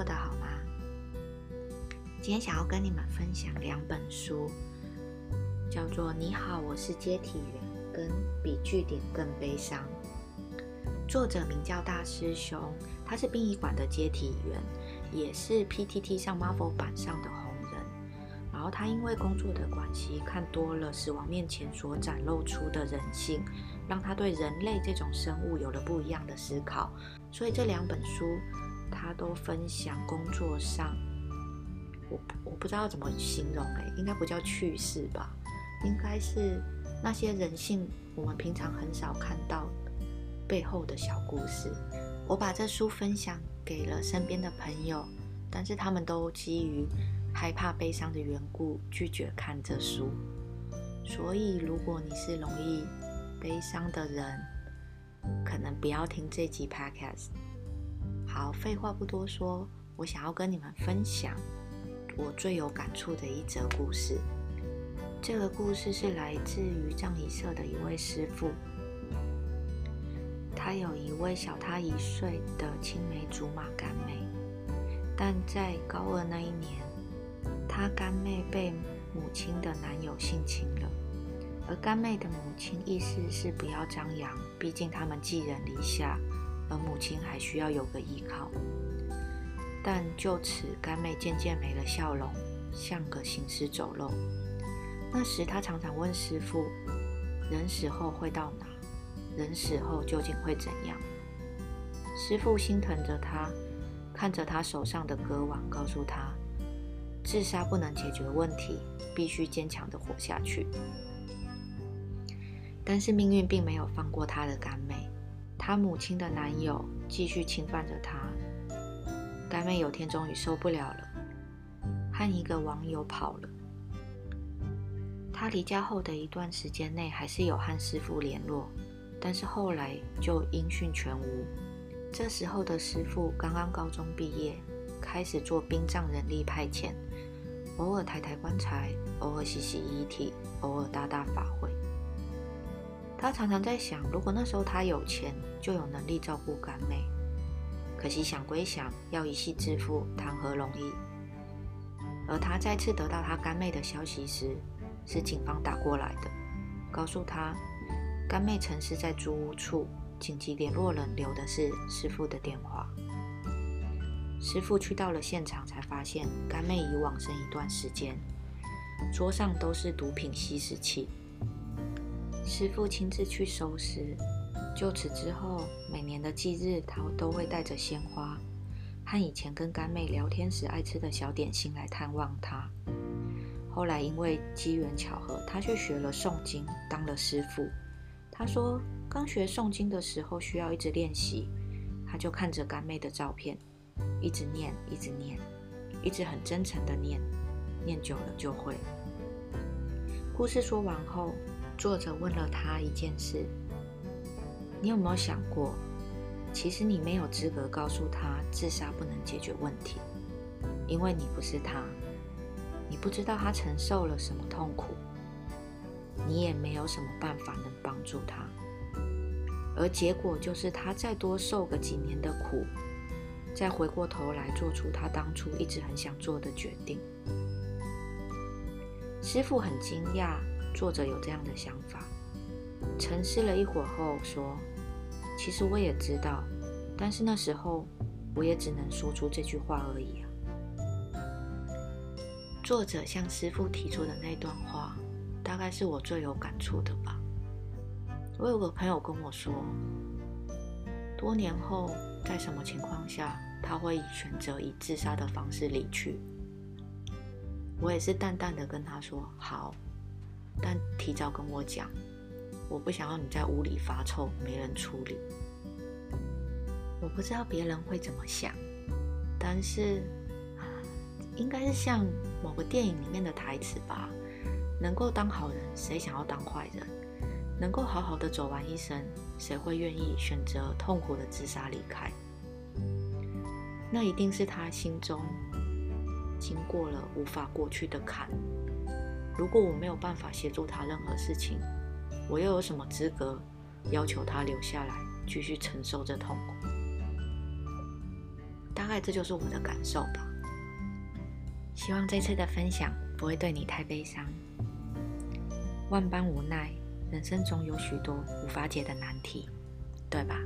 过得好吗？今天想要跟你们分享两本书，叫做《你好，我是接体员》跟《比句点更悲伤》。作者名叫大师兄，他是殡仪馆的接体员，也是 PTT 上 Marvel 版上的红人。然后他因为工作的关系，看多了死亡面前所展露出的人性，让他对人类这种生物有了不一样的思考。所以这两本书。他都分享工作上，我我不知道怎么形容哎，应该不叫趣事吧，应该是那些人性我们平常很少看到背后的小故事。我把这书分享给了身边的朋友，但是他们都基于害怕悲伤的缘故拒绝看这书。所以如果你是容易悲伤的人，可能不要听这集 podcast。好，废话不多说，我想要跟你们分享我最有感触的一则故事。这个故事是来自于葬仪社的一位师傅，他有一位小他一岁的青梅竹马干妹，但在高二那一年，他干妹被母亲的男友性侵了，而干妹的母亲意思是不要张扬，毕竟他们寄人篱下。而母亲还需要有个依靠，但就此干妹渐渐没了笑容，像个行尸走肉。那时她常常问师傅：“人死后会到哪？人死后究竟会怎样？”师傅心疼着她，看着她手上的割网，告诉她：“自杀不能解决问题，必须坚强的活下去。”但是命运并没有放过她的干妹。她母亲的男友继续侵犯着她，干妹有天终于受不了了，和一个网友跑了。她离家后的一段时间内还是有和师傅联络，但是后来就音讯全无。这时候的师傅刚刚高中毕业，开始做殡葬人力派遣，偶尔抬抬棺材，偶尔洗洗遗体，偶尔大大法会。他常常在想，如果那时候他有钱，就有能力照顾干妹。可惜想归想，要一夕致富，谈何容易？而他再次得到他干妹的消息时，是警方打过来的，告诉他干妹曾是在租屋处，紧急联络人留的是师傅的电话。师傅去到了现场，才发现干妹已往生一段时间，桌上都是毒品吸食器。师傅亲自去收尸，就此之后，每年的忌日，他都会带着鲜花和以前跟干妹聊天时爱吃的小点心来探望她。后来因为机缘巧合，他去学了诵经，当了师傅。他说，刚学诵经的时候需要一直练习，他就看着干妹的照片，一直念，一直念，一直很真诚的念，念久了就会。故事说完后。作者问了他一件事：“你有没有想过，其实你没有资格告诉他自杀不能解决问题，因为你不是他，你不知道他承受了什么痛苦，你也没有什么办法能帮助他，而结果就是他再多受个几年的苦，再回过头来做出他当初一直很想做的决定。”师傅很惊讶。作者有这样的想法，沉思了一会儿后说：“其实我也知道，但是那时候我也只能说出这句话而已啊。”作者向师傅提出的那段话，大概是我最有感触的吧。我有个朋友跟我说，多年后在什么情况下他会选择以自杀的方式离去？我也是淡淡的跟他说：“好。”但提早跟我讲，我不想要你在屋里发臭，没人处理。我不知道别人会怎么想，但是应该是像某个电影里面的台词吧：能够当好人，谁想要当坏人？能够好好的走完一生，谁会愿意选择痛苦的自杀离开？那一定是他心中经过了无法过去的坎。如果我没有办法协助他任何事情，我又有什么资格要求他留下来继续承受这痛苦？大概这就是我的感受吧。希望这次的分享不会对你太悲伤。万般无奈，人生总有许多无法解的难题，对吧？